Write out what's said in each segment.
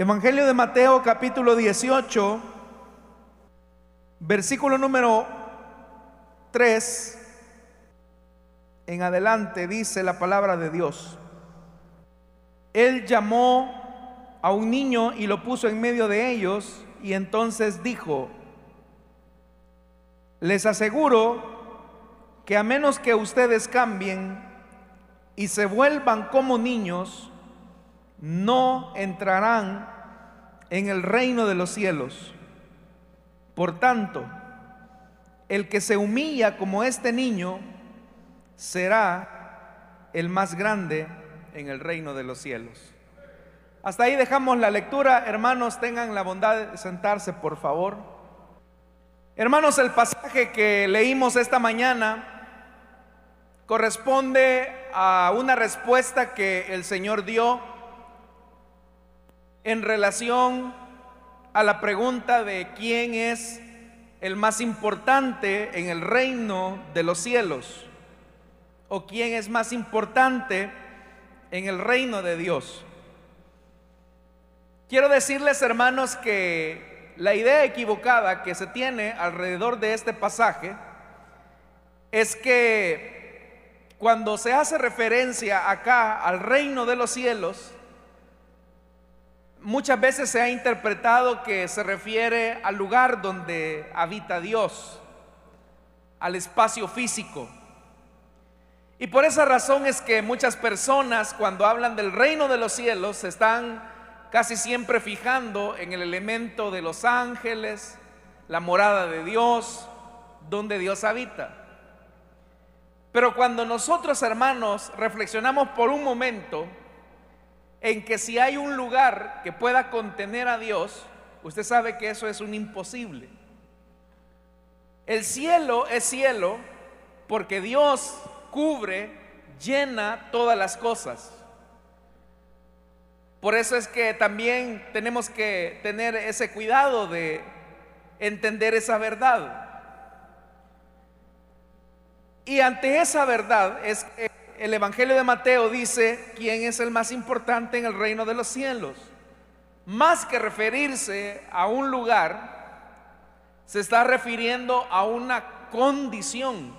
Evangelio de Mateo capítulo 18, versículo número 3 en adelante dice la palabra de Dios. Él llamó a un niño y lo puso en medio de ellos y entonces dijo, les aseguro que a menos que ustedes cambien y se vuelvan como niños, no entrarán en el reino de los cielos. Por tanto, el que se humilla como este niño será el más grande en el reino de los cielos. Hasta ahí dejamos la lectura. Hermanos, tengan la bondad de sentarse, por favor. Hermanos, el pasaje que leímos esta mañana corresponde a una respuesta que el Señor dio en relación a la pregunta de quién es el más importante en el reino de los cielos o quién es más importante en el reino de Dios. Quiero decirles, hermanos, que la idea equivocada que se tiene alrededor de este pasaje es que cuando se hace referencia acá al reino de los cielos, muchas veces se ha interpretado que se refiere al lugar donde habita Dios, al espacio físico. Y por esa razón es que muchas personas cuando hablan del reino de los cielos se están casi siempre fijando en el elemento de los ángeles, la morada de Dios, donde Dios habita. Pero cuando nosotros hermanos reflexionamos por un momento en que si hay un lugar que pueda contener a Dios, usted sabe que eso es un imposible. El cielo es cielo porque Dios cubre, llena todas las cosas. Por eso es que también tenemos que tener ese cuidado de entender esa verdad. Y ante esa verdad es que el Evangelio de Mateo dice quién es el más importante en el reino de los cielos. Más que referirse a un lugar, se está refiriendo a una condición.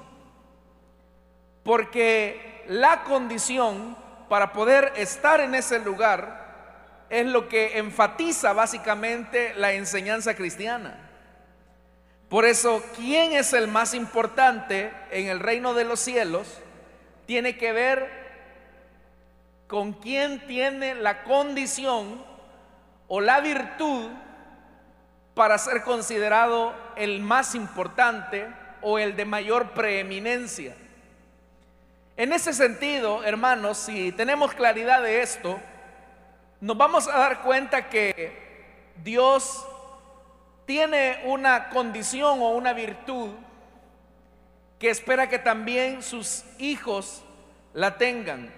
Porque la condición para poder estar en ese lugar es lo que enfatiza básicamente la enseñanza cristiana. Por eso, ¿quién es el más importante en el reino de los cielos? Tiene que ver con quién tiene la condición o la virtud para ser considerado el más importante o el de mayor preeminencia. En ese sentido, hermanos, si tenemos claridad de esto, nos vamos a dar cuenta que Dios tiene una condición o una virtud que espera que también sus hijos la tengan.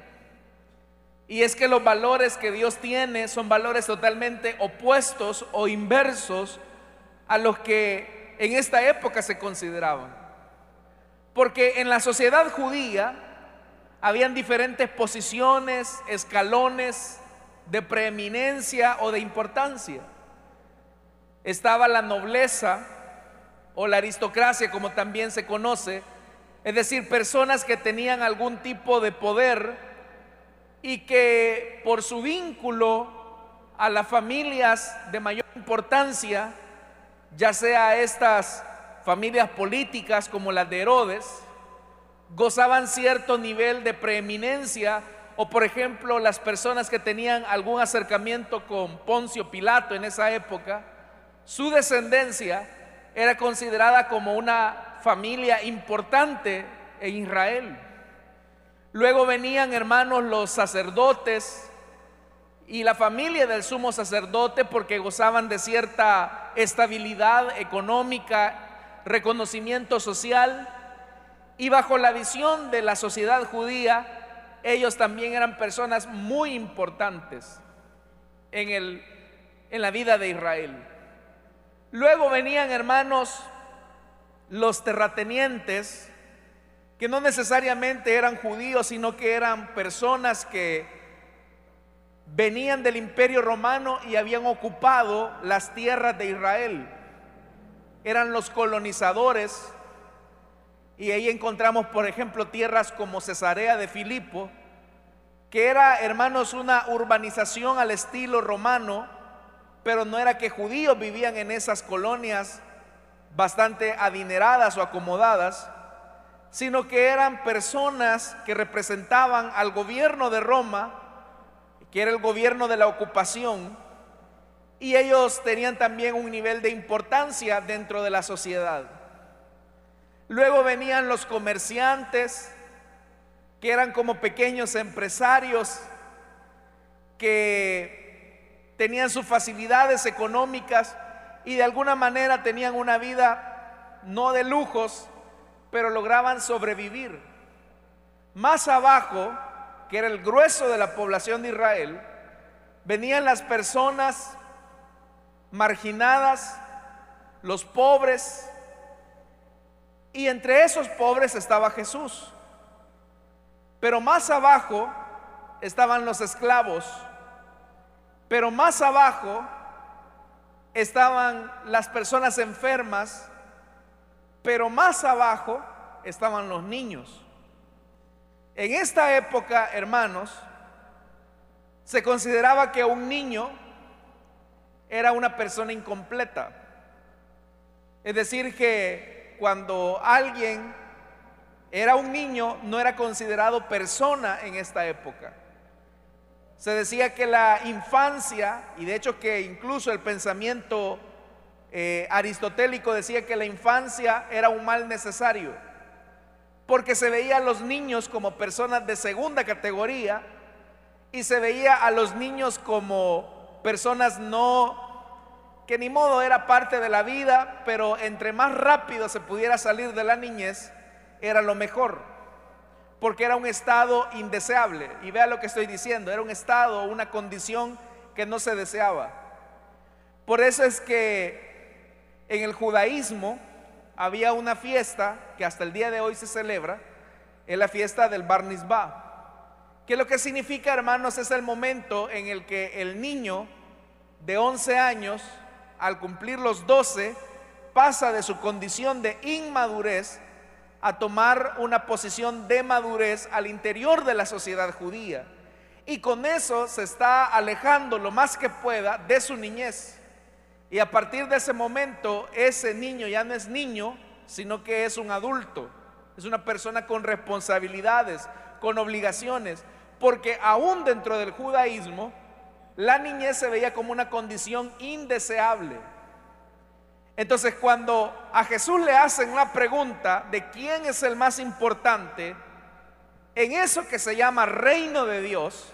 Y es que los valores que Dios tiene son valores totalmente opuestos o inversos a los que en esta época se consideraban. Porque en la sociedad judía habían diferentes posiciones, escalones de preeminencia o de importancia. Estaba la nobleza o la aristocracia, como también se conoce, es decir, personas que tenían algún tipo de poder y que por su vínculo a las familias de mayor importancia, ya sea estas familias políticas como las de Herodes, gozaban cierto nivel de preeminencia o por ejemplo las personas que tenían algún acercamiento con Poncio Pilato en esa época, su descendencia era considerada como una familia importante en Israel. Luego venían hermanos los sacerdotes y la familia del sumo sacerdote porque gozaban de cierta estabilidad económica, reconocimiento social y bajo la visión de la sociedad judía, ellos también eran personas muy importantes en, el, en la vida de Israel. Luego venían hermanos los terratenientes, que no necesariamente eran judíos, sino que eran personas que venían del imperio romano y habían ocupado las tierras de Israel. Eran los colonizadores y ahí encontramos, por ejemplo, tierras como Cesarea de Filipo, que era, hermanos, una urbanización al estilo romano, pero no era que judíos vivían en esas colonias bastante adineradas o acomodadas, sino que eran personas que representaban al gobierno de Roma, que era el gobierno de la ocupación, y ellos tenían también un nivel de importancia dentro de la sociedad. Luego venían los comerciantes, que eran como pequeños empresarios que tenían sus facilidades económicas y de alguna manera tenían una vida no de lujos, pero lograban sobrevivir. Más abajo, que era el grueso de la población de Israel, venían las personas marginadas, los pobres, y entre esos pobres estaba Jesús. Pero más abajo estaban los esclavos. Pero más abajo estaban las personas enfermas. Pero más abajo estaban los niños. En esta época, hermanos, se consideraba que un niño era una persona incompleta. Es decir, que cuando alguien era un niño, no era considerado persona en esta época. Se decía que la infancia, y de hecho que incluso el pensamiento eh, aristotélico decía que la infancia era un mal necesario, porque se veía a los niños como personas de segunda categoría y se veía a los niños como personas no que ni modo era parte de la vida, pero entre más rápido se pudiera salir de la niñez, era lo mejor, porque era un estado indeseable. Y vea lo que estoy diciendo, era un estado, una condición que no se deseaba. Por eso es que en el judaísmo había una fiesta que hasta el día de hoy se celebra, es la fiesta del Bar que lo que significa, hermanos, es el momento en el que el niño de 11 años, al cumplir los 12, pasa de su condición de inmadurez a tomar una posición de madurez al interior de la sociedad judía. Y con eso se está alejando lo más que pueda de su niñez. Y a partir de ese momento, ese niño ya no es niño, sino que es un adulto. Es una persona con responsabilidades, con obligaciones. Porque aún dentro del judaísmo, la niñez se veía como una condición indeseable. Entonces cuando a Jesús le hacen la pregunta de quién es el más importante, en eso que se llama reino de Dios,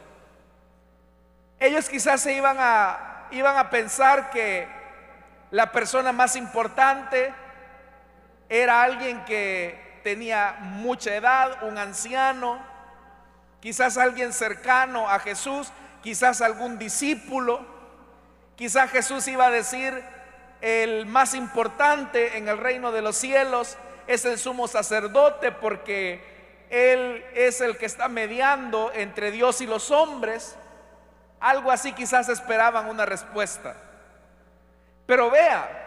ellos quizás se iban a, iban a pensar que la persona más importante era alguien que tenía mucha edad, un anciano, quizás alguien cercano a Jesús, quizás algún discípulo, quizás Jesús iba a decir, el más importante en el reino de los cielos es el sumo sacerdote porque Él es el que está mediando entre Dios y los hombres. Algo así quizás esperaban una respuesta. Pero vea,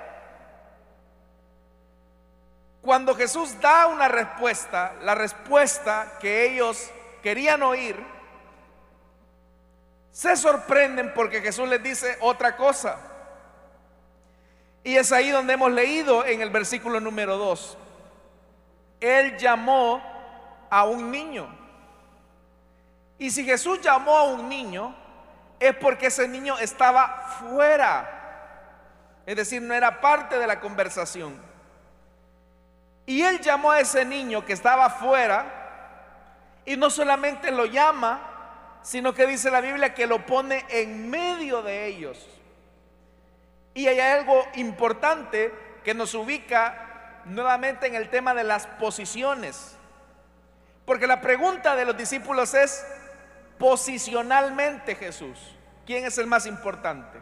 cuando Jesús da una respuesta, la respuesta que ellos querían oír, se sorprenden porque Jesús les dice otra cosa. Y es ahí donde hemos leído en el versículo número 2. Él llamó a un niño. Y si Jesús llamó a un niño, es porque ese niño estaba fuera. Es decir, no era parte de la conversación. Y él llamó a ese niño que estaba fuera y no solamente lo llama, sino que dice la Biblia que lo pone en medio de ellos. Y hay algo importante que nos ubica nuevamente en el tema de las posiciones. Porque la pregunta de los discípulos es, posicionalmente Jesús, ¿quién es el más importante?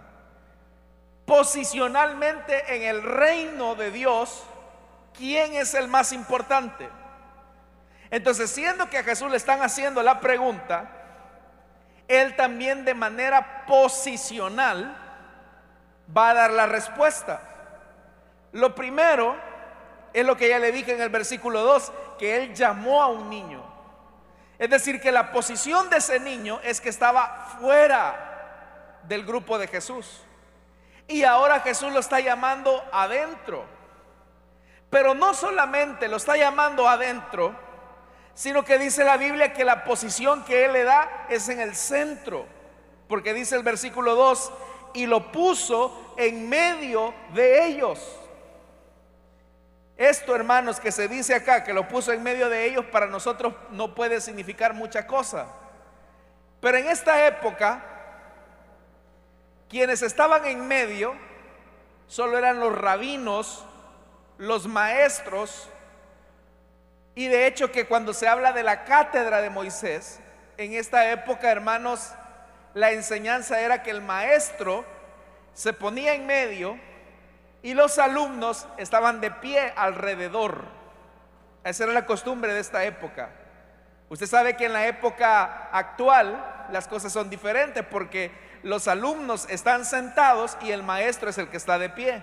Posicionalmente en el reino de Dios, ¿quién es el más importante? Entonces, siendo que a Jesús le están haciendo la pregunta, Él también de manera posicional va a dar la respuesta. Lo primero es lo que ya le dije en el versículo 2, que Él llamó a un niño. Es decir, que la posición de ese niño es que estaba fuera del grupo de Jesús. Y ahora Jesús lo está llamando adentro. Pero no solamente lo está llamando adentro, sino que dice la Biblia que la posición que Él le da es en el centro. Porque dice el versículo 2, y lo puso en medio de ellos. Esto, hermanos, que se dice acá, que lo puso en medio de ellos, para nosotros no puede significar mucha cosa. Pero en esta época, quienes estaban en medio solo eran los rabinos, los maestros, y de hecho que cuando se habla de la cátedra de Moisés, en esta época, hermanos, la enseñanza era que el maestro se ponía en medio y los alumnos estaban de pie alrededor. Esa era la costumbre de esta época. Usted sabe que en la época actual las cosas son diferentes porque los alumnos están sentados y el maestro es el que está de pie.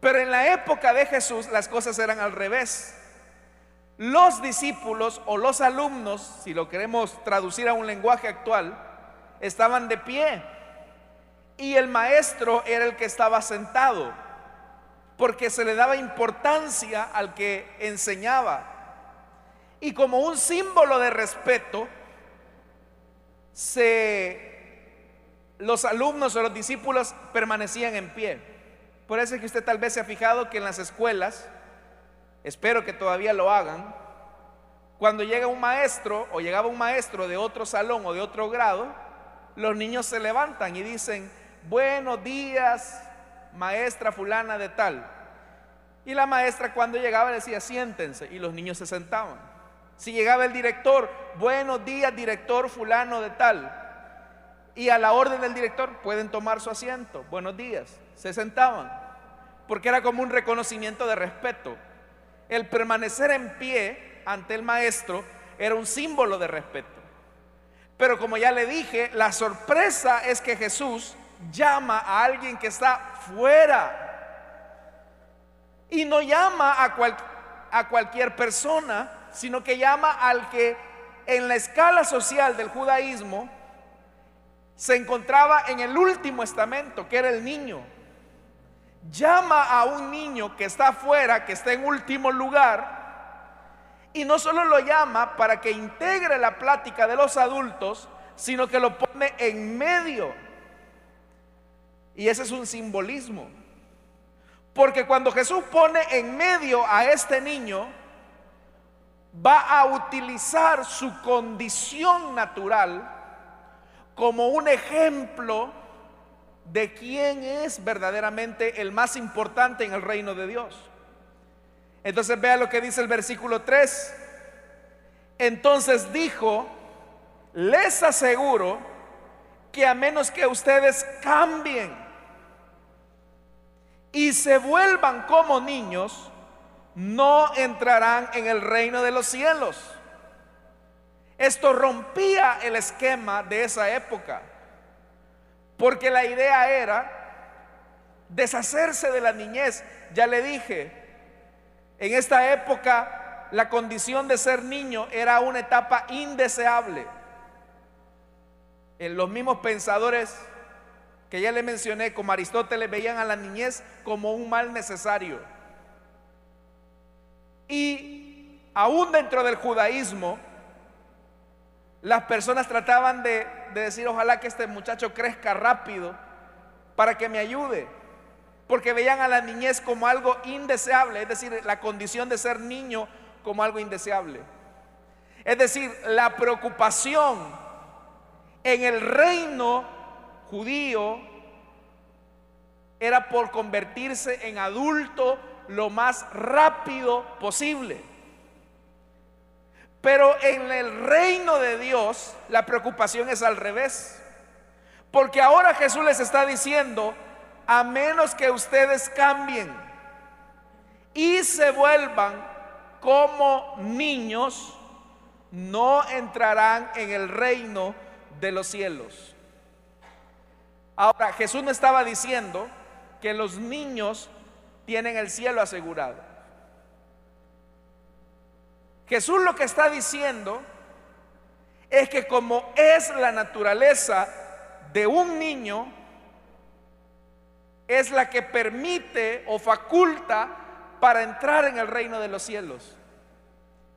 Pero en la época de Jesús las cosas eran al revés. Los discípulos o los alumnos, si lo queremos traducir a un lenguaje actual, estaban de pie y el maestro era el que estaba sentado, porque se le daba importancia al que enseñaba. Y como un símbolo de respeto, los alumnos o los discípulos permanecían en pie. Por eso es que usted tal vez se ha fijado que en las escuelas, espero que todavía lo hagan, cuando llega un maestro o llegaba un maestro de otro salón o de otro grado, los niños se levantan y dicen, buenos días, maestra fulana de tal. Y la maestra cuando llegaba decía, siéntense, y los niños se sentaban. Si llegaba el director, buenos días, director fulano de tal. Y a la orden del director, pueden tomar su asiento, buenos días, se sentaban. Porque era como un reconocimiento de respeto. El permanecer en pie ante el maestro era un símbolo de respeto. Pero como ya le dije, la sorpresa es que Jesús llama a alguien que está fuera. Y no llama a, a cualquier persona, sino que llama al que en la escala social del judaísmo se encontraba en el último estamento, que era el niño. Llama a un niño que está afuera, que está en último lugar, y no solo lo llama para que integre la plática de los adultos, sino que lo pone en medio. Y ese es un simbolismo. Porque cuando Jesús pone en medio a este niño, va a utilizar su condición natural como un ejemplo de quién es verdaderamente el más importante en el reino de Dios. Entonces vea lo que dice el versículo 3. Entonces dijo, les aseguro que a menos que ustedes cambien y se vuelvan como niños, no entrarán en el reino de los cielos. Esto rompía el esquema de esa época, porque la idea era deshacerse de la niñez. Ya le dije, en esta época la condición de ser niño era una etapa indeseable. En los mismos pensadores que ya le mencioné, como Aristóteles, veían a la niñez como un mal necesario. Y aún dentro del judaísmo, las personas trataban de, de, decir, ojalá que este muchacho crezca rápido para que me ayude. Porque veían a la niñez como algo indeseable, es decir, la condición de ser niño como algo indeseable. Es decir, la preocupación en el reino judío era por convertirse en adulto lo más rápido posible. Pero en el reino de Dios la preocupación es al revés. Porque ahora Jesús les está diciendo, a menos que ustedes cambien y se vuelvan como niños, no entrarán en el reino de los cielos. Ahora, Jesús no estaba diciendo que los niños tienen el cielo asegurado. Jesús lo que está diciendo es que como es la naturaleza de un niño, es la que permite o faculta para entrar en el reino de los cielos.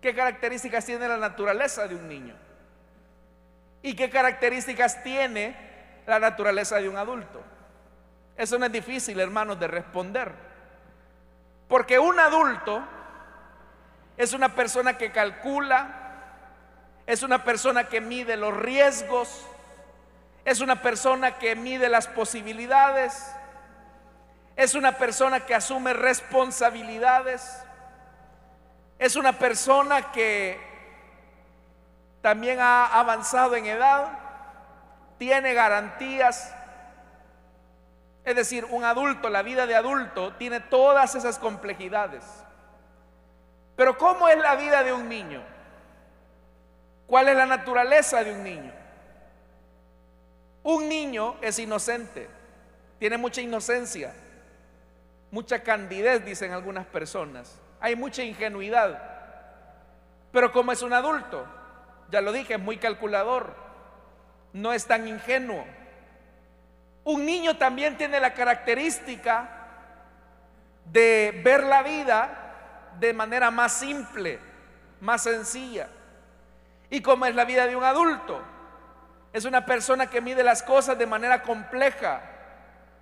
¿Qué características tiene la naturaleza de un niño? ¿Y qué características tiene la naturaleza de un adulto? Eso no es difícil, hermanos, de responder. Porque un adulto es una persona que calcula, es una persona que mide los riesgos, es una persona que mide las posibilidades, es una persona que asume responsabilidades, es una persona que también ha avanzado en edad, tiene garantías. Es decir, un adulto, la vida de adulto, tiene todas esas complejidades. Pero ¿cómo es la vida de un niño? ¿Cuál es la naturaleza de un niño? Un niño es inocente, tiene mucha inocencia, mucha candidez, dicen algunas personas. Hay mucha ingenuidad. Pero como es un adulto, ya lo dije, es muy calculador, no es tan ingenuo. Un niño también tiene la característica de ver la vida de manera más simple, más sencilla. Y como es la vida de un adulto, es una persona que mide las cosas de manera compleja,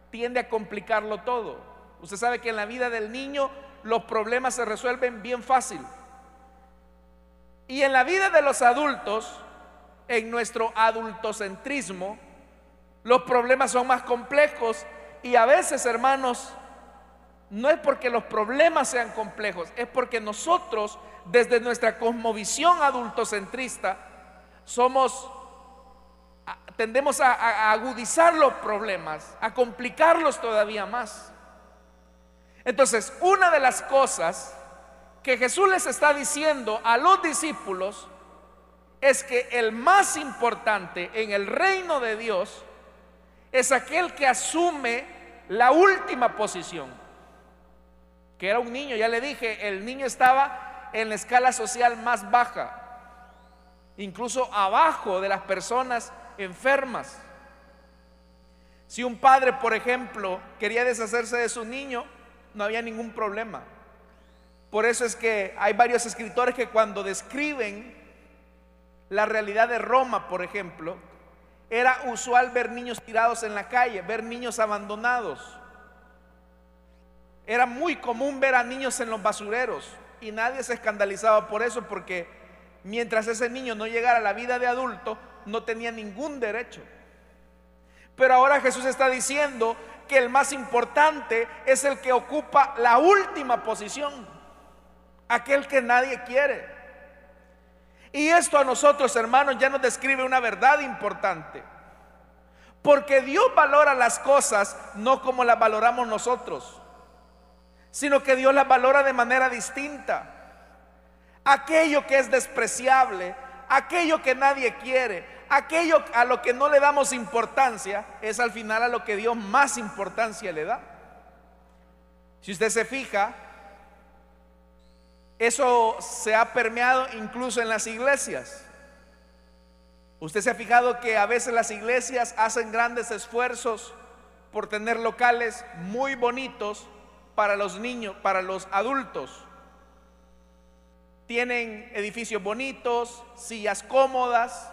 tiende a complicarlo todo. Usted sabe que en la vida del niño los problemas se resuelven bien fácil. Y en la vida de los adultos, en nuestro adultocentrismo, los problemas son más complejos y a veces, hermanos, no es porque los problemas sean complejos, es porque nosotros, desde nuestra cosmovisión adultocentrista, somos, tendemos a, a agudizar los problemas, a complicarlos todavía más. Entonces, una de las cosas que Jesús les está diciendo a los discípulos es que el más importante en el reino de Dios es aquel que asume la última posición, que era un niño, ya le dije, el niño estaba en la escala social más baja, incluso abajo de las personas enfermas. Si un padre, por ejemplo, quería deshacerse de su niño, no había ningún problema. Por eso es que hay varios escritores que cuando describen la realidad de Roma, por ejemplo, era usual ver niños tirados en la calle, ver niños abandonados. Era muy común ver a niños en los basureros y nadie se escandalizaba por eso porque mientras ese niño no llegara a la vida de adulto, no tenía ningún derecho. Pero ahora Jesús está diciendo que el más importante es el que ocupa la última posición, aquel que nadie quiere. Y esto a nosotros, hermanos, ya nos describe una verdad importante. Porque Dios valora las cosas no como las valoramos nosotros, sino que Dios las valora de manera distinta. Aquello que es despreciable, aquello que nadie quiere, aquello a lo que no le damos importancia es al final a lo que Dios más importancia le da. Si usted se fija, eso se ha permeado incluso en las iglesias. Usted se ha fijado que a veces las iglesias hacen grandes esfuerzos por tener locales muy bonitos para los niños, para los adultos. Tienen edificios bonitos, sillas cómodas,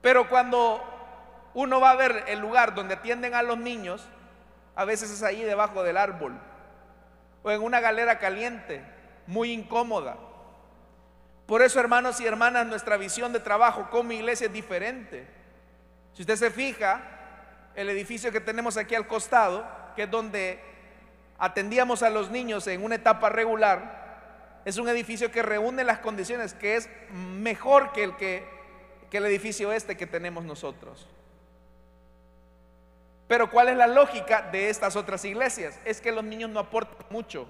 pero cuando uno va a ver el lugar donde atienden a los niños, a veces es ahí debajo del árbol o en una galera caliente, muy incómoda. Por eso, hermanos y hermanas, nuestra visión de trabajo como iglesia es diferente. Si usted se fija, el edificio que tenemos aquí al costado, que es donde atendíamos a los niños en una etapa regular, es un edificio que reúne las condiciones, que es mejor que el que que el edificio este que tenemos nosotros. Pero ¿cuál es la lógica de estas otras iglesias? Es que los niños no aportan mucho.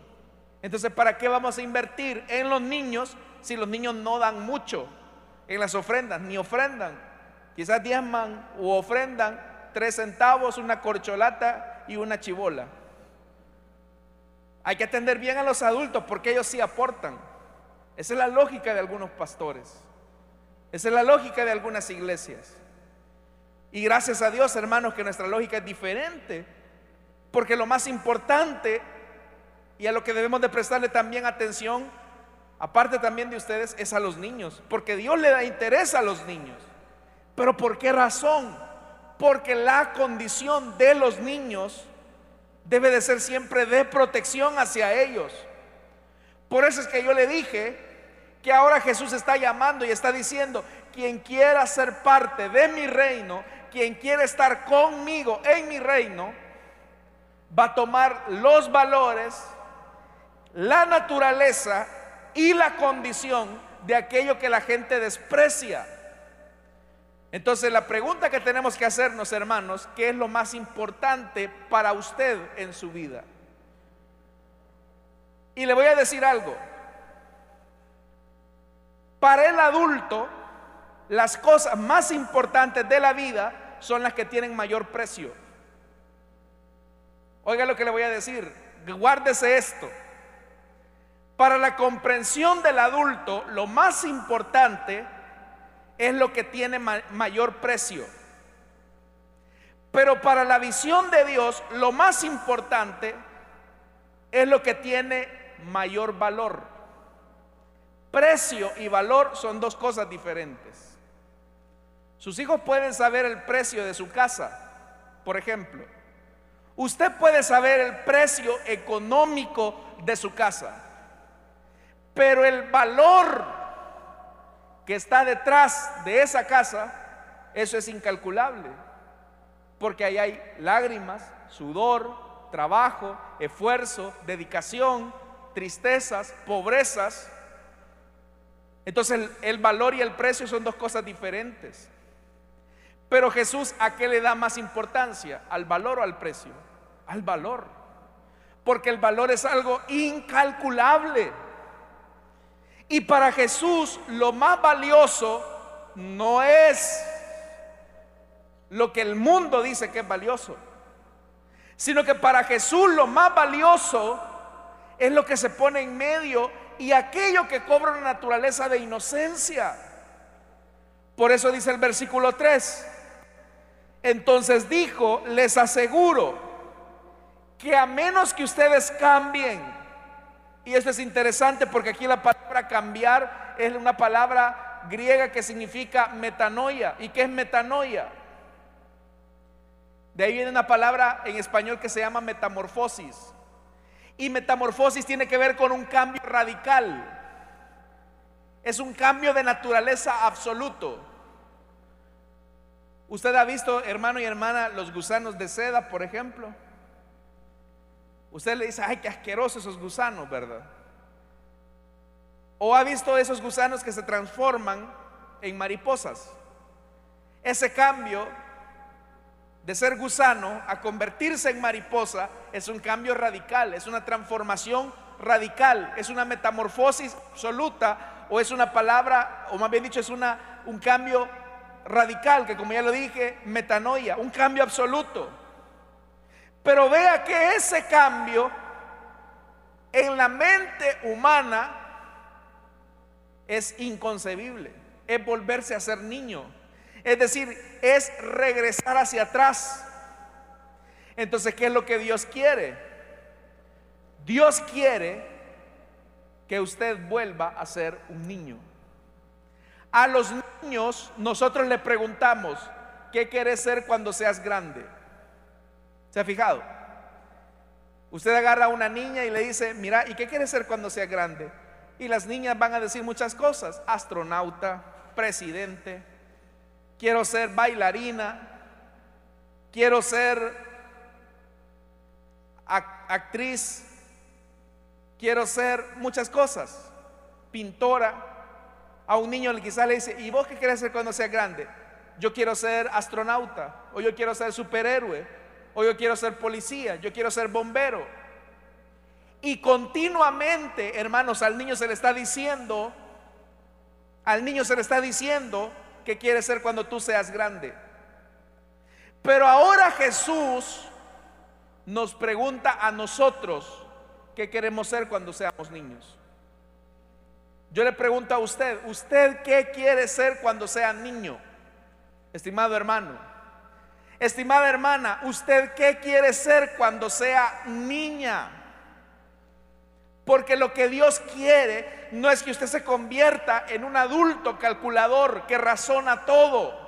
Entonces, ¿para qué vamos a invertir en los niños si los niños no dan mucho? en las ofrendas, ni ofrendan. Quizás diezman o ofrendan tres centavos, una corcholata y una chivola. Hay que atender bien a los adultos porque ellos sí aportan. Esa es la lógica de algunos pastores. Esa es la lógica de algunas iglesias. Y gracias a Dios, hermanos, que nuestra lógica es diferente. Porque lo más importante y a lo que debemos de prestarle también atención, aparte también de ustedes, es a los niños. Porque Dios le da interés a los niños. Pero ¿por qué razón? Porque la condición de los niños debe de ser siempre de protección hacia ellos. Por eso es que yo le dije que ahora Jesús está llamando y está diciendo, quien quiera ser parte de mi reino, quien quiera estar conmigo en mi reino, va a tomar los valores, la naturaleza y la condición de aquello que la gente desprecia. Entonces la pregunta que tenemos que hacernos, hermanos, ¿qué es lo más importante para usted en su vida? Y le voy a decir algo. Para el adulto, las cosas más importantes de la vida son las que tienen mayor precio. Oiga lo que le voy a decir, guárdese esto. Para la comprensión del adulto, lo más importante es lo que tiene mayor precio. Pero para la visión de Dios, lo más importante es lo que tiene mayor valor. Precio y valor son dos cosas diferentes. Sus hijos pueden saber el precio de su casa, por ejemplo. Usted puede saber el precio económico de su casa, pero el valor que está detrás de esa casa, eso es incalculable. Porque ahí hay lágrimas, sudor, trabajo, esfuerzo, dedicación, tristezas, pobrezas. Entonces el, valor y el precio son dos cosas diferentes. Pero Jesús, ¿a qué le da más importancia? ¿Al valor o al precio? Al valor. Porque el valor es algo incalculable. Y para Jesús lo más valioso no es lo que el mundo dice que es valioso, sino que para Jesús lo más valioso es lo que se pone en medio y aquello que cobra una naturaleza de inocencia. Por eso dice el versículo 3. Entonces dijo, les aseguro que a menos que ustedes cambien, y esto es interesante porque aquí la palabra cambiar es una palabra griega que significa metanoia. ¿Y qué es metanoia? De ahí viene una palabra en español que se llama metamorfosis. Y metamorfosis tiene que ver con un cambio radical. Es un cambio de naturaleza absoluto. Usted ha visto, hermano y hermana, los gusanos de seda, por ejemplo. Usted le dice, ay, qué asquerosos esos gusanos, ¿verdad? O ha visto esos gusanos que se transforman en mariposas. Ese cambio de ser gusano a convertirse en mariposa es un cambio radical, es una transformación radical, es una metamorfosis absoluta o es una palabra, o más bien dicho, es una, un cambio radical, que como ya lo dije, metanoia, un cambio absoluto. Pero vea que ese cambio en la mente humana es inconcebible, es volverse a ser niño. Es decir, es regresar hacia atrás. Entonces, ¿qué es lo que Dios quiere? Dios quiere que usted vuelva a ser un niño. A los niños nosotros le preguntamos, ¿qué quieres ser cuando seas grande? ¿Se ha fijado? Usted agarra a una niña y le dice, mira, ¿y qué quiere ser cuando sea grande? Y las niñas van a decir muchas cosas, astronauta, presidente, quiero ser bailarina, quiero ser actriz, quiero ser muchas cosas, pintora. A un niño quizás le dice, ¿y vos qué quieres ser cuando sea grande? Yo quiero ser astronauta o yo quiero ser superhéroe o yo quiero ser policía, yo quiero ser bombero. Y continuamente, hermanos, al niño se le está diciendo, Al niño se le está diciendo que quiere ser cuando tú seas grande. Pero ahora Jesús nos pregunta a nosotros qué queremos ser cuando seamos niños. Yo le pregunto a usted, ¿usted qué quiere ser cuando sea niño? Estimado hermano, estimada hermana, ¿usted qué quiere ser cuando sea niña? Porque lo que Dios quiere no es que usted se convierta en un adulto calculador que razona todo.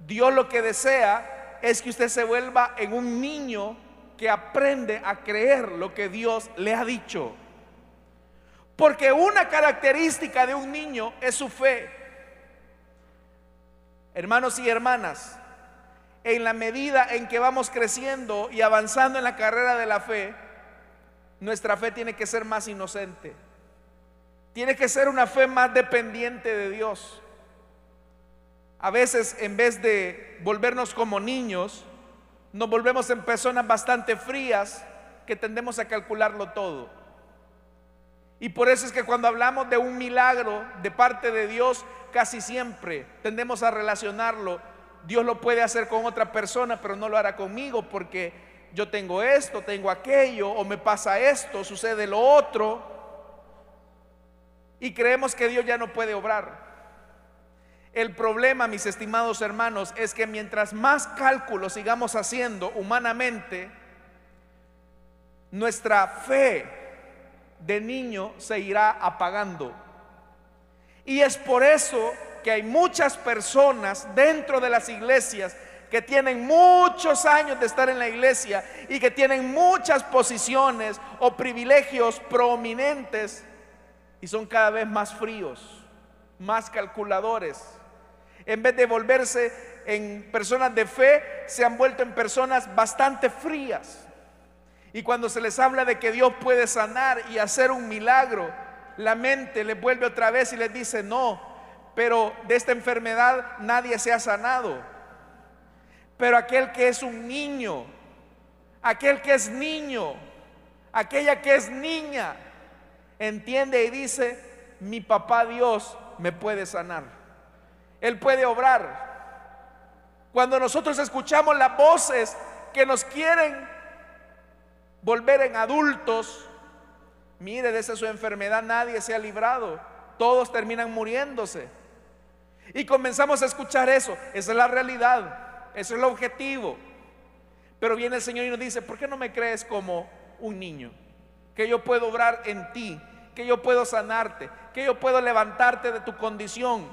Dios lo que desea es que usted se vuelva en un niño que aprende a creer lo que Dios le ha dicho. Porque una característica de un niño es su fe. Hermanos y hermanas, en la medida en que vamos creciendo y avanzando en la carrera de la fe, nuestra fe tiene que ser más inocente. Tiene que ser una fe más dependiente de Dios. A veces en vez de volvernos como niños, nos volvemos en personas bastante frías que tendemos a calcularlo todo. Y por eso es que cuando hablamos de un milagro de parte de Dios, casi siempre tendemos a relacionarlo. Dios lo puede hacer con otra persona, pero no lo hará conmigo porque yo tengo esto, tengo aquello, o me pasa esto, sucede lo otro, y creemos que Dios ya no puede obrar. El problema, mis estimados hermanos, es que mientras más cálculos sigamos haciendo humanamente, nuestra fe de niño se irá apagando. Y es por eso que hay muchas personas dentro de las iglesias que tienen muchos años de estar en la iglesia y que tienen muchas posiciones o privilegios prominentes y son cada vez más fríos, más calculadores. En vez de volverse en personas de fe, se han vuelto en personas bastante frías. Y cuando se les habla de que Dios puede sanar y hacer un milagro, la mente les vuelve otra vez y les dice, no, pero de esta enfermedad nadie se ha sanado. Pero aquel que es un niño, aquel que es niño, aquella que es niña, entiende y dice, mi papá Dios me puede sanar. Él puede obrar. Cuando nosotros escuchamos las voces que nos quieren volver en adultos, mire, de esa su enfermedad nadie se ha librado. Todos terminan muriéndose. Y comenzamos a escuchar eso. Esa es la realidad. Eso es el objetivo. Pero viene el Señor y nos dice, ¿por qué no me crees como un niño? Que yo puedo obrar en ti, que yo puedo sanarte, que yo puedo levantarte de tu condición.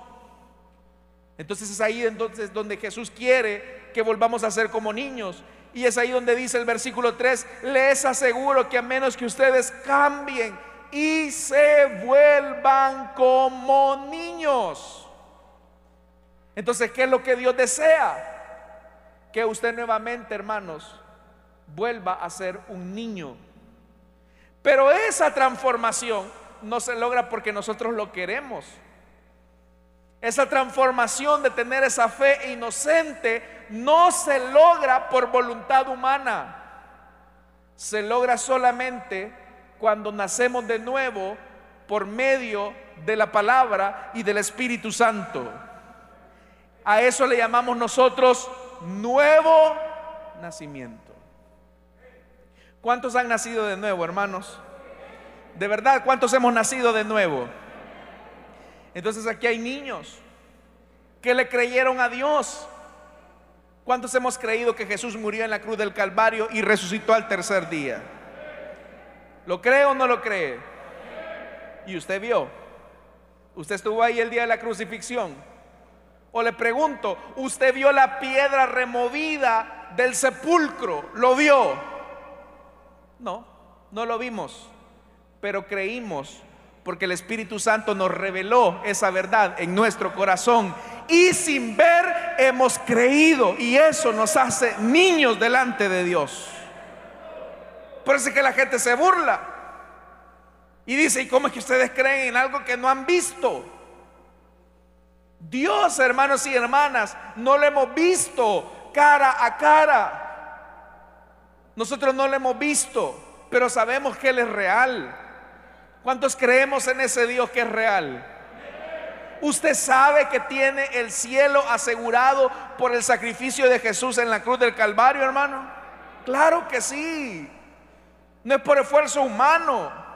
Entonces es ahí entonces donde Jesús quiere que volvamos a ser como niños. Y es ahí donde dice el versículo 3, les aseguro que a menos que ustedes cambien y se vuelvan como niños. Entonces, ¿qué es lo que Dios desea? Que usted nuevamente, hermanos, vuelva a ser un niño. Pero esa transformación no se logra porque nosotros lo queremos. Esa transformación de tener esa fe inocente no se logra por voluntad humana. Se logra solamente cuando nacemos de nuevo por medio de la palabra y del Espíritu Santo. A eso le llamamos nosotros nuevo nacimiento. ¿Cuántos han nacido de nuevo, hermanos? De verdad, ¿cuántos hemos nacido de nuevo? Entonces aquí hay niños que le creyeron a Dios. ¿Cuántos hemos creído que Jesús murió en la cruz del Calvario y resucitó al tercer día? ¿Lo cree o no lo cree? Y usted vio. Usted estuvo ahí el día de la crucifixión. O le pregunto, ¿usted vio la piedra removida del sepulcro? ¿Lo vio? No, no lo vimos, pero creímos porque el Espíritu Santo nos reveló esa verdad en nuestro corazón y sin ver hemos creído y eso nos hace niños delante de Dios. Es que la gente se burla y dice, ¿y cómo es que ustedes creen en algo que no han visto? Dios, hermanos y hermanas, no lo hemos visto cara a cara. Nosotros no lo hemos visto, pero sabemos que Él es real. ¿Cuántos creemos en ese Dios que es real? ¿Usted sabe que tiene el cielo asegurado por el sacrificio de Jesús en la cruz del Calvario, hermano? Claro que sí. No es por esfuerzo humano.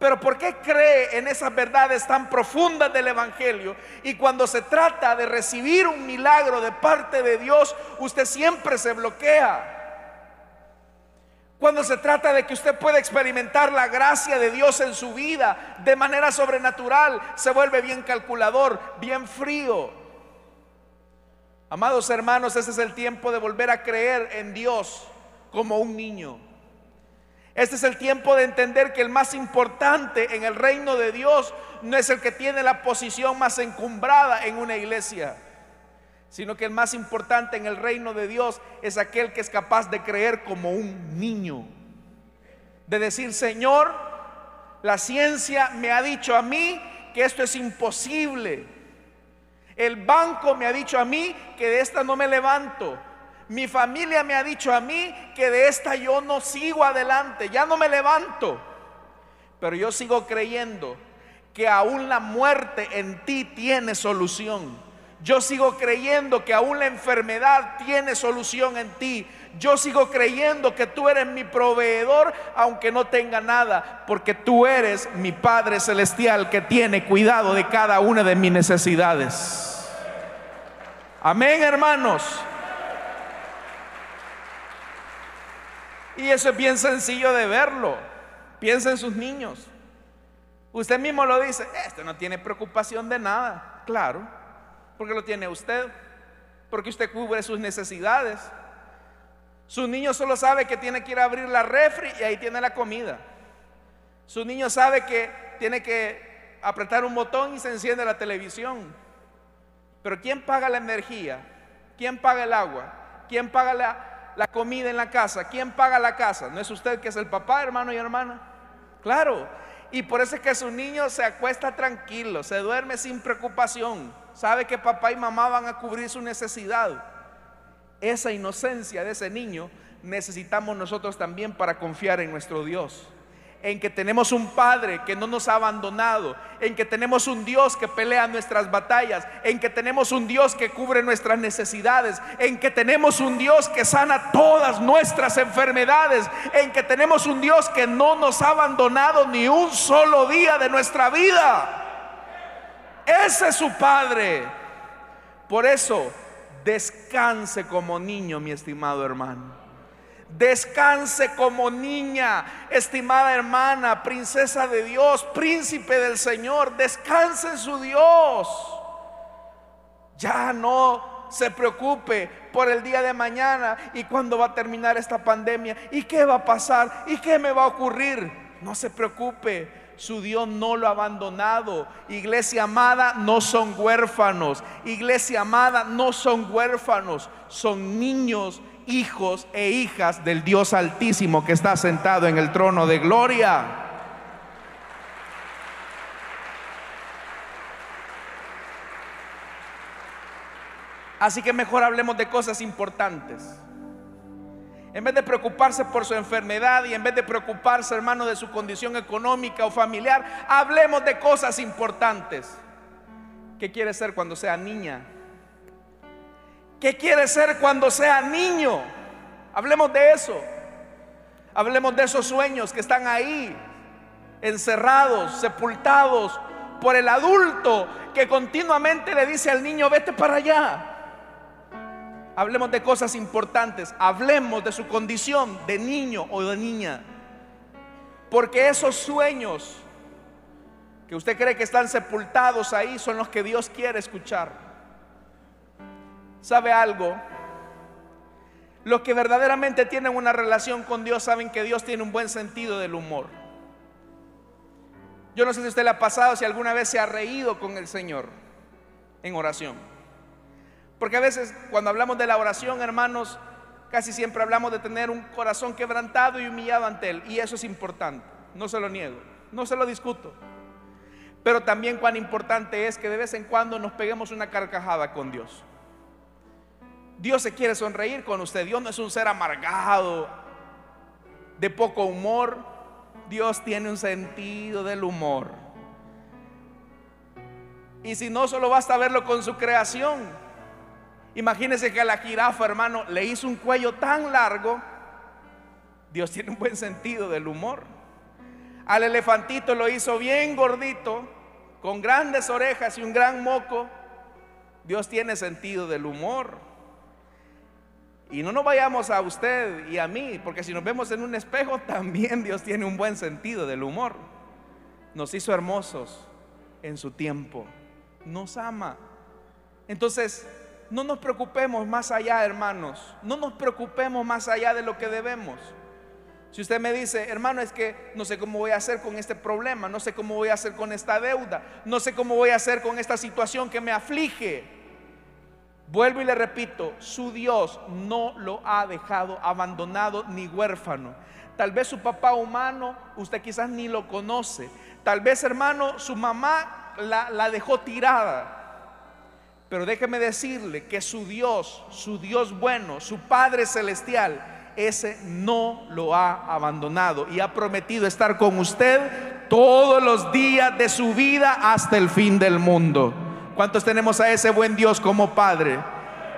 Pero ¿por qué cree en esas verdades tan profundas del Evangelio? Y cuando se trata de recibir un milagro de parte de Dios, usted siempre se bloquea. Cuando se trata de que usted pueda experimentar la gracia de Dios en su vida de manera sobrenatural, se vuelve bien calculador, bien frío. Amados hermanos, ese es el tiempo de volver a creer en Dios como un niño. Este es el tiempo de entender que el más importante en el reino de Dios no es el que tiene la posición más encumbrada en una iglesia, sino que el más importante en el reino de Dios es aquel que es capaz de creer como un niño. De decir, Señor, la ciencia me ha dicho a mí que esto es imposible. El banco me ha dicho a mí que de esta no me levanto. Mi familia me ha dicho a mí que de esta yo no sigo adelante, ya no me levanto. Pero yo sigo creyendo que aún la muerte en ti tiene solución. Yo sigo creyendo que aún la enfermedad tiene solución en ti. Yo sigo creyendo que tú eres mi proveedor aunque no tenga nada, porque tú eres mi Padre Celestial que tiene cuidado de cada una de mis necesidades. Amén, hermanos. Y eso es bien sencillo de verlo. Piensa en sus niños. Usted mismo lo dice, este no tiene preocupación de nada. Claro, porque lo tiene usted, porque usted cubre sus necesidades. Su niño solo sabe que tiene que ir a abrir la refri y ahí tiene la comida. Su niño sabe que tiene que apretar un botón y se enciende la televisión. Pero ¿quién paga la energía? ¿Quién paga el agua? ¿Quién paga la, la comida en la casa. ¿Quién paga la casa? ¿No es usted que es el papá, hermano y hermana? Claro. Y por eso es que su niño se acuesta tranquilo, se duerme sin preocupación. Sabe que papá y mamá van a cubrir su necesidad. Esa inocencia de ese niño necesitamos nosotros también para confiar en nuestro Dios en que tenemos un Padre que no nos ha abandonado, en que tenemos un Dios que pelea nuestras batallas, en que tenemos un Dios que cubre nuestras necesidades, en que tenemos un Dios que sana todas nuestras enfermedades, en que tenemos un Dios que no nos ha abandonado ni un solo día de nuestra vida. Ese es su Padre. Por eso, descanse como niño, mi estimado hermano. Descanse como niña, estimada hermana, princesa de Dios, príncipe del Señor. Descanse en su Dios. Ya no se preocupe por el día de mañana y cuándo va a terminar esta pandemia y qué va a pasar y qué me va a ocurrir. No se preocupe. Su Dios no lo ha abandonado. Iglesia amada, no son huérfanos. Iglesia amada, no son huérfanos. Son niños hijos e hijas del Dios Altísimo que está sentado en el trono de gloria. Así que mejor hablemos de cosas importantes. En vez de preocuparse por su enfermedad y en vez de preocuparse, hermano, de su condición económica o familiar, hablemos de cosas importantes. ¿Qué quiere ser cuando sea niña? ¿Qué quiere ser cuando sea niño? Hablemos de eso. Hablemos de esos sueños que están ahí, encerrados, sepultados por el adulto que continuamente le dice al niño, vete para allá. Hablemos de cosas importantes, hablemos de su condición de niño o de niña. Porque esos sueños que usted cree que están sepultados ahí son los que Dios quiere escuchar. ¿Sabe algo? Los que verdaderamente tienen una relación con Dios saben que Dios tiene un buen sentido del humor. Yo no sé si usted le ha pasado, si alguna vez se ha reído con el Señor en oración. Porque a veces cuando hablamos de la oración, hermanos, casi siempre hablamos de tener un corazón quebrantado y humillado ante Él. Y eso es importante, no se lo niego, no se lo discuto. Pero también cuán importante es que de vez en cuando nos peguemos una carcajada con Dios. Dios se quiere sonreír con usted. Dios no es un ser amargado, de poco humor. Dios tiene un sentido del humor. Y si no, solo basta verlo con su creación. Imagínense que a la jirafa, hermano, le hizo un cuello tan largo. Dios tiene un buen sentido del humor. Al elefantito lo hizo bien gordito, con grandes orejas y un gran moco. Dios tiene sentido del humor. Y no nos vayamos a usted y a mí, porque si nos vemos en un espejo, también Dios tiene un buen sentido del humor. Nos hizo hermosos en su tiempo. Nos ama. Entonces, no nos preocupemos más allá, hermanos. No nos preocupemos más allá de lo que debemos. Si usted me dice, hermano, es que no sé cómo voy a hacer con este problema, no sé cómo voy a hacer con esta deuda, no sé cómo voy a hacer con esta situación que me aflige. Vuelvo y le repito, su Dios no lo ha dejado abandonado ni huérfano. Tal vez su papá humano, usted quizás ni lo conoce. Tal vez, hermano, su mamá la, la dejó tirada. Pero déjeme decirle que su Dios, su Dios bueno, su Padre Celestial, ese no lo ha abandonado y ha prometido estar con usted todos los días de su vida hasta el fin del mundo. ¿Cuántos tenemos a ese buen Dios como Padre?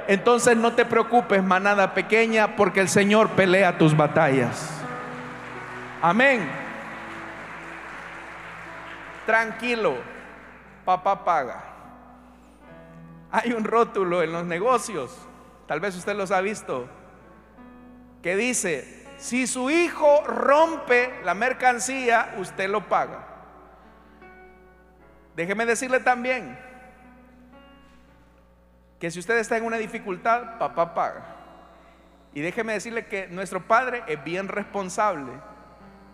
Entonces no te preocupes, manada pequeña, porque el Señor pelea tus batallas. Amén. Tranquilo, papá paga. Hay un rótulo en los negocios, tal vez usted los ha visto que dice, si su hijo rompe la mercancía, usted lo paga. Déjeme decirle también que si usted está en una dificultad, papá paga. Y déjeme decirle que nuestro padre es bien responsable,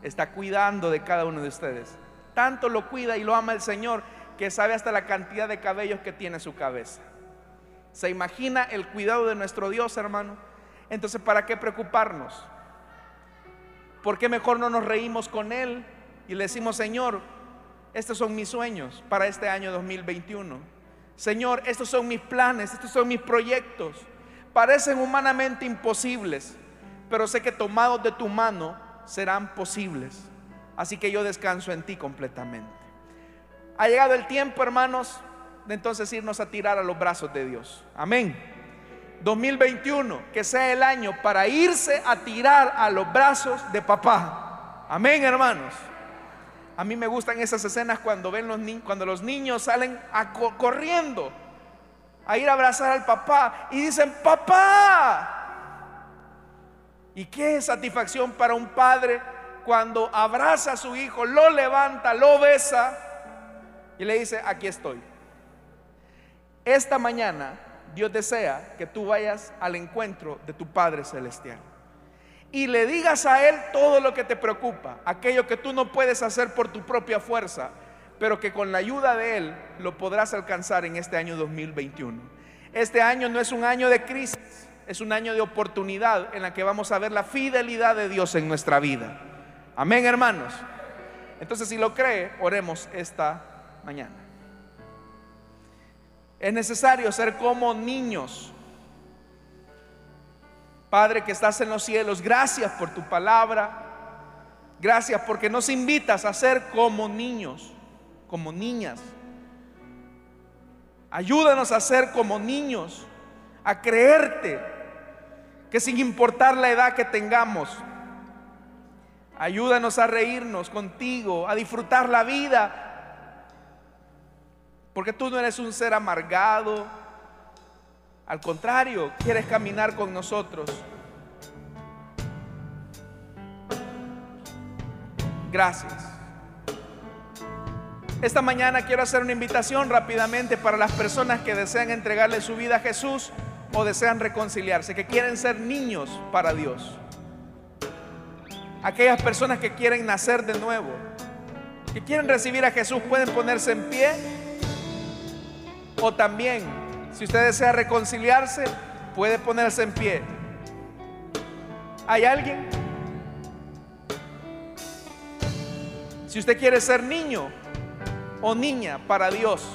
está cuidando de cada uno de ustedes. Tanto lo cuida y lo ama el Señor que sabe hasta la cantidad de cabellos que tiene su cabeza. ¿Se imagina el cuidado de nuestro Dios, hermano? Entonces, ¿para qué preocuparnos? ¿Por qué mejor no nos reímos con Él y le decimos, Señor, estos son mis sueños para este año 2021? Señor, estos son mis planes, estos son mis proyectos. Parecen humanamente imposibles, pero sé que tomados de tu mano serán posibles. Así que yo descanso en ti completamente. Ha llegado el tiempo, hermanos, de entonces irnos a tirar a los brazos de Dios. Amén. 2021, que sea el año para irse a tirar a los brazos de papá. Amén, hermanos. A mí me gustan esas escenas cuando ven los cuando los niños salen corriendo a ir a abrazar al papá y dicen, "Papá". ¿Y qué satisfacción para un padre cuando abraza a su hijo, lo levanta, lo besa y le dice, "Aquí estoy"? Esta mañana Dios desea que tú vayas al encuentro de tu Padre Celestial y le digas a Él todo lo que te preocupa, aquello que tú no puedes hacer por tu propia fuerza, pero que con la ayuda de Él lo podrás alcanzar en este año 2021. Este año no es un año de crisis, es un año de oportunidad en la que vamos a ver la fidelidad de Dios en nuestra vida. Amén, hermanos. Entonces, si lo cree, oremos esta mañana. Es necesario ser como niños. Padre que estás en los cielos, gracias por tu palabra. Gracias porque nos invitas a ser como niños, como niñas. Ayúdanos a ser como niños, a creerte que sin importar la edad que tengamos, ayúdanos a reírnos contigo, a disfrutar la vida, porque tú no eres un ser amargado. Al contrario, quieres caminar con nosotros. Gracias. Esta mañana quiero hacer una invitación rápidamente para las personas que desean entregarle su vida a Jesús o desean reconciliarse, que quieren ser niños para Dios. Aquellas personas que quieren nacer de nuevo, que quieren recibir a Jesús, pueden ponerse en pie o también, si usted desea reconciliarse, puede ponerse en pie. ¿Hay alguien? Si usted quiere ser niño o niña para Dios,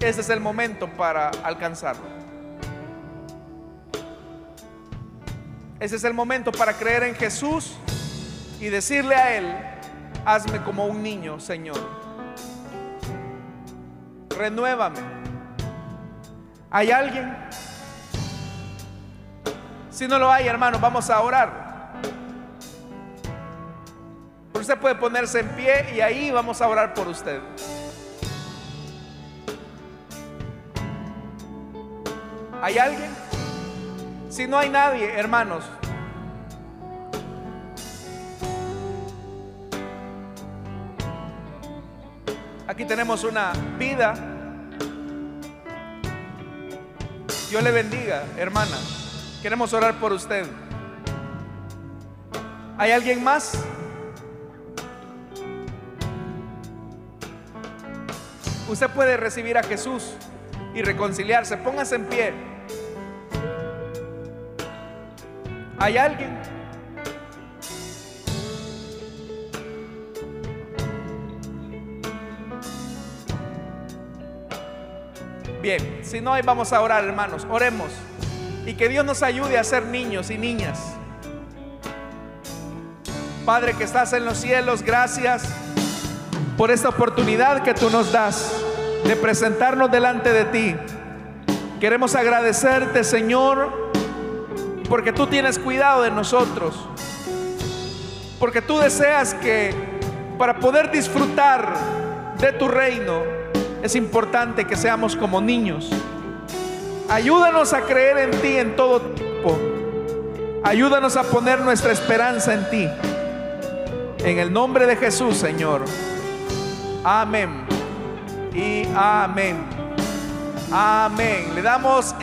ese es el momento para alcanzarlo. Ese es el momento para creer en Jesús y decirle a Él, hazme como un niño, Señor. renuévame. ¿Hay alguien? Si no lo hay, hermano, vamos a orar. Usted puede ponerse en pie y ahí vamos a orar por usted. ¿Hay alguien? Si no hay nadie, hermanos, aquí tenemos una vida. Dios le bendiga, hermana. Queremos orar por usted. ¿Hay alguien más? Usted puede recibir a Jesús y reconciliarse. Póngase en pie. ¿Hay alguien? Bien, si no, vamos a orar, hermanos. Oremos. Y que Dios nos ayude a ser niños y niñas. Padre que estás en los cielos, gracias por esta oportunidad que tú nos das de presentarnos delante de ti. Queremos agradecerte, Señor, porque tú tienes cuidado de nosotros. Porque tú deseas que para poder disfrutar de tu reino es importante que seamos como niños. Ayúdanos a creer en ti en todo tiempo. Ayúdanos a poner nuestra esperanza en ti. En el nombre de Jesús, Señor. Amén. Y amén. Amén. Le damos...